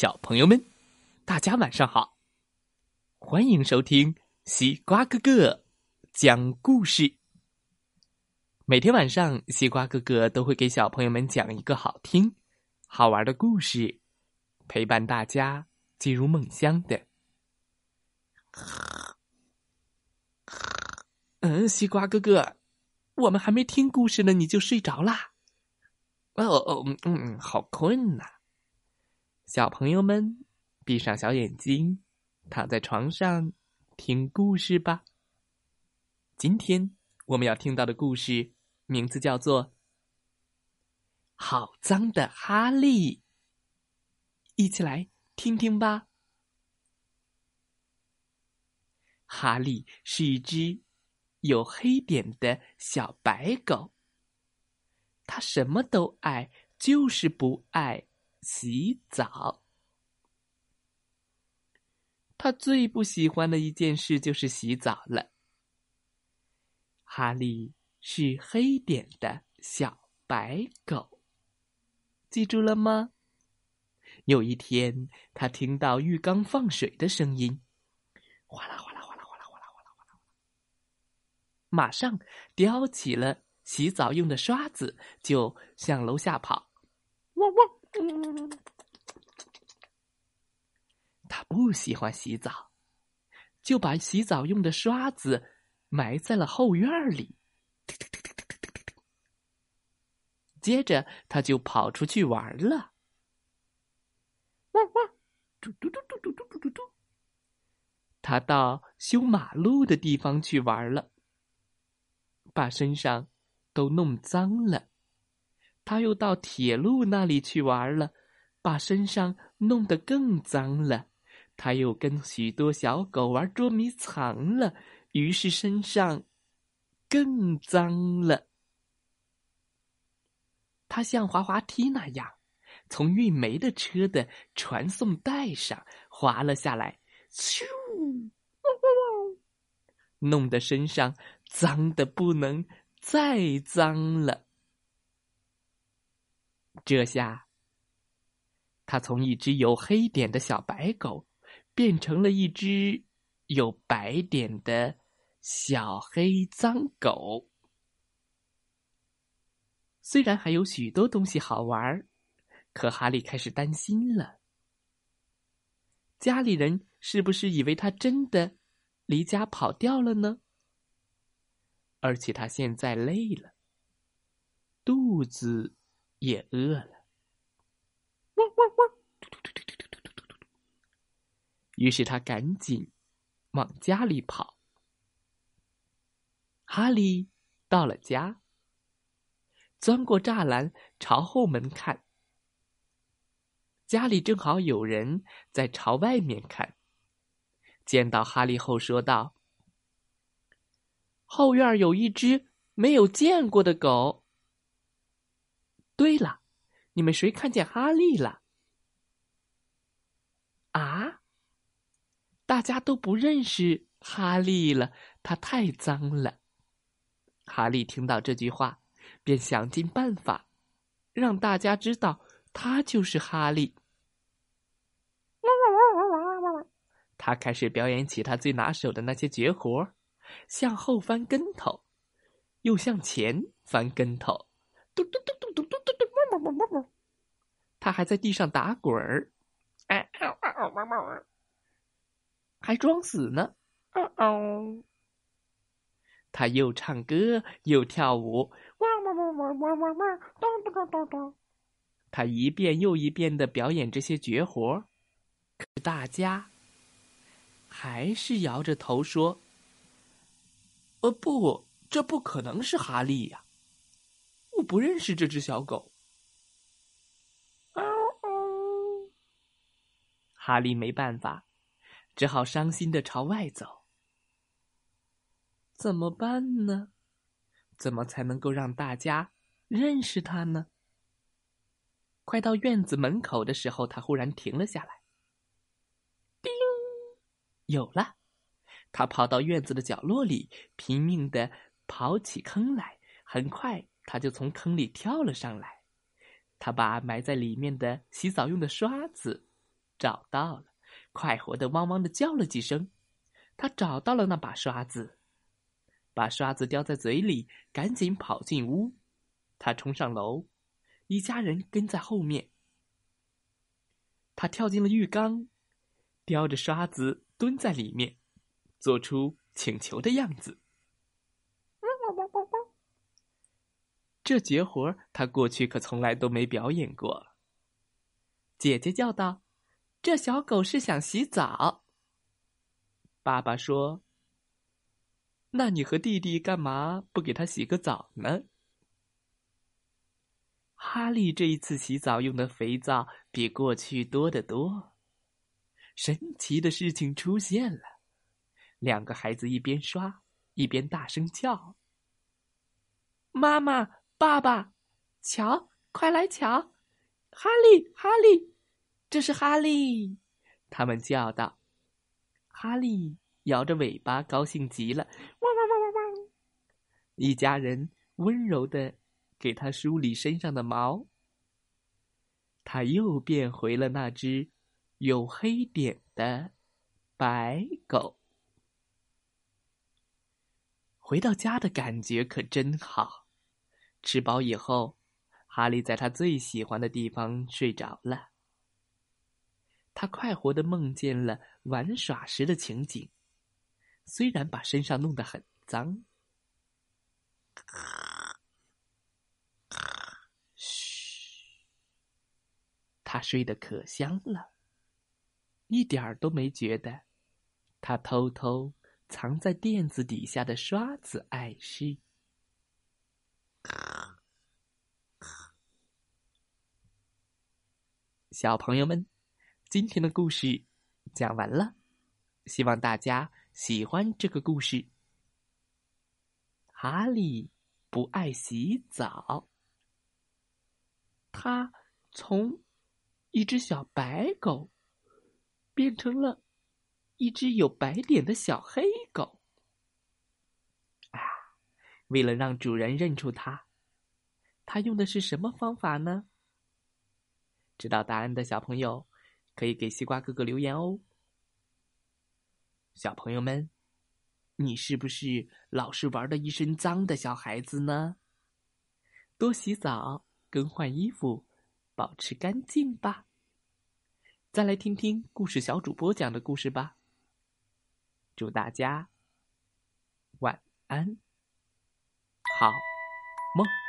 小朋友们，大家晚上好！欢迎收听西瓜哥哥讲故事。每天晚上，西瓜哥哥都会给小朋友们讲一个好听、好玩的故事，陪伴大家进入梦乡的。嗯，西瓜哥哥，我们还没听故事呢，你就睡着啦？哦哦，嗯嗯，好困呐！小朋友们，闭上小眼睛，躺在床上听故事吧。今天我们要听到的故事名字叫做《好脏的哈利》，一起来听听吧。哈利是一只有黑点的小白狗，它什么都爱，就是不爱。洗澡，他最不喜欢的一件事就是洗澡了。哈利是黑点的小白狗，记住了吗？有一天，他听到浴缸放水的声音，哗啦哗啦哗啦哗啦哗啦哗啦哗啦，马上叼起了洗澡用的刷子，就向楼下跑，汪汪！他不喜欢洗澡，就把洗澡用的刷子埋在了后院里。接着，他就跑出去玩了。汪汪！嘟嘟嘟嘟嘟嘟嘟嘟嘟。他到修马路的地方去玩了，把身上都弄脏了。他又到铁路那里去玩了，把身上弄得更脏了。他又跟许多小狗玩捉迷藏了，于是身上更脏了。他像滑滑梯那样，从运煤的车的传送带上滑了下来，咻！弄得身上脏的不能再脏了。这下，他从一只有黑点的小白狗，变成了一只有白点的小黑脏狗。虽然还有许多东西好玩儿，可哈利开始担心了：家里人是不是以为他真的离家跑掉了呢？而且他现在累了，肚子。也饿了，汪汪汪！于是他赶紧往家里跑。哈利到了家，钻过栅栏朝后门看，家里正好有人在朝外面看。见到哈利后，说道：“后院有一只没有见过的狗。”对了，你们谁看见哈利了？啊！大家都不认识哈利了，他太脏了。哈利听到这句话，便想尽办法让大家知道他就是哈利。他开始表演起他最拿手的那些绝活：向后翻跟头，又向前翻跟头，嘟嘟嘟嘟嘟嘟。他还在地上打滚儿，哎，还装死呢。哦哦，他又唱歌又跳舞，汪汪汪汪汪汪汪，咚咚咚咚咚。他一遍又一遍的表演这些绝活，可大家还是摇着头说：“呃，不，这不可能是哈利呀！我不认识这只小狗。”哈利没办法，只好伤心的朝外走。怎么办呢？怎么才能够让大家认识他呢？快到院子门口的时候，他忽然停了下来。叮，有了！他跑到院子的角落里，拼命的刨起坑来。很快，他就从坑里跳了上来。他把埋在里面的洗澡用的刷子。找到了，快活的汪汪的叫了几声。他找到了那把刷子，把刷子叼在嘴里，赶紧跑进屋。他冲上楼，一家人跟在后面。他跳进了浴缸，叼着刷子蹲在里面，做出请求的样子。这绝活他过去可从来都没表演过。姐姐叫道：“这小狗是想洗澡。”爸爸说：“那你和弟弟干嘛不给他洗个澡呢？”哈利这一次洗澡用的肥皂比过去多得多。神奇的事情出现了，两个孩子一边刷一边大声叫：“妈妈，爸爸，瞧，快来瞧，哈利，哈利，这是哈利！”他们叫道：“哈利，摇着尾巴，高兴极了，汪汪汪汪汪！”一家人温柔的。给他梳理身上的毛，他又变回了那只有黑点的白狗。回到家的感觉可真好。吃饱以后，哈利在他最喜欢的地方睡着了。他快活的梦见了玩耍时的情景，虽然把身上弄得很脏。嘘他睡得可香了，一点儿都没觉得他偷偷藏在垫子底下的刷子碍事。小朋友们，今天的故事讲完了，希望大家喜欢这个故事。哈利不爱洗澡，他从。一只小白狗变成了一只有白点的小黑狗。啊，为了让主人认出它，他用的是什么方法呢？知道答案的小朋友可以给西瓜哥哥留言哦。小朋友们，你是不是老是玩的一身脏的小孩子呢？多洗澡，更换衣服。保持干净吧。再来听听故事小主播讲的故事吧。祝大家晚安，好梦。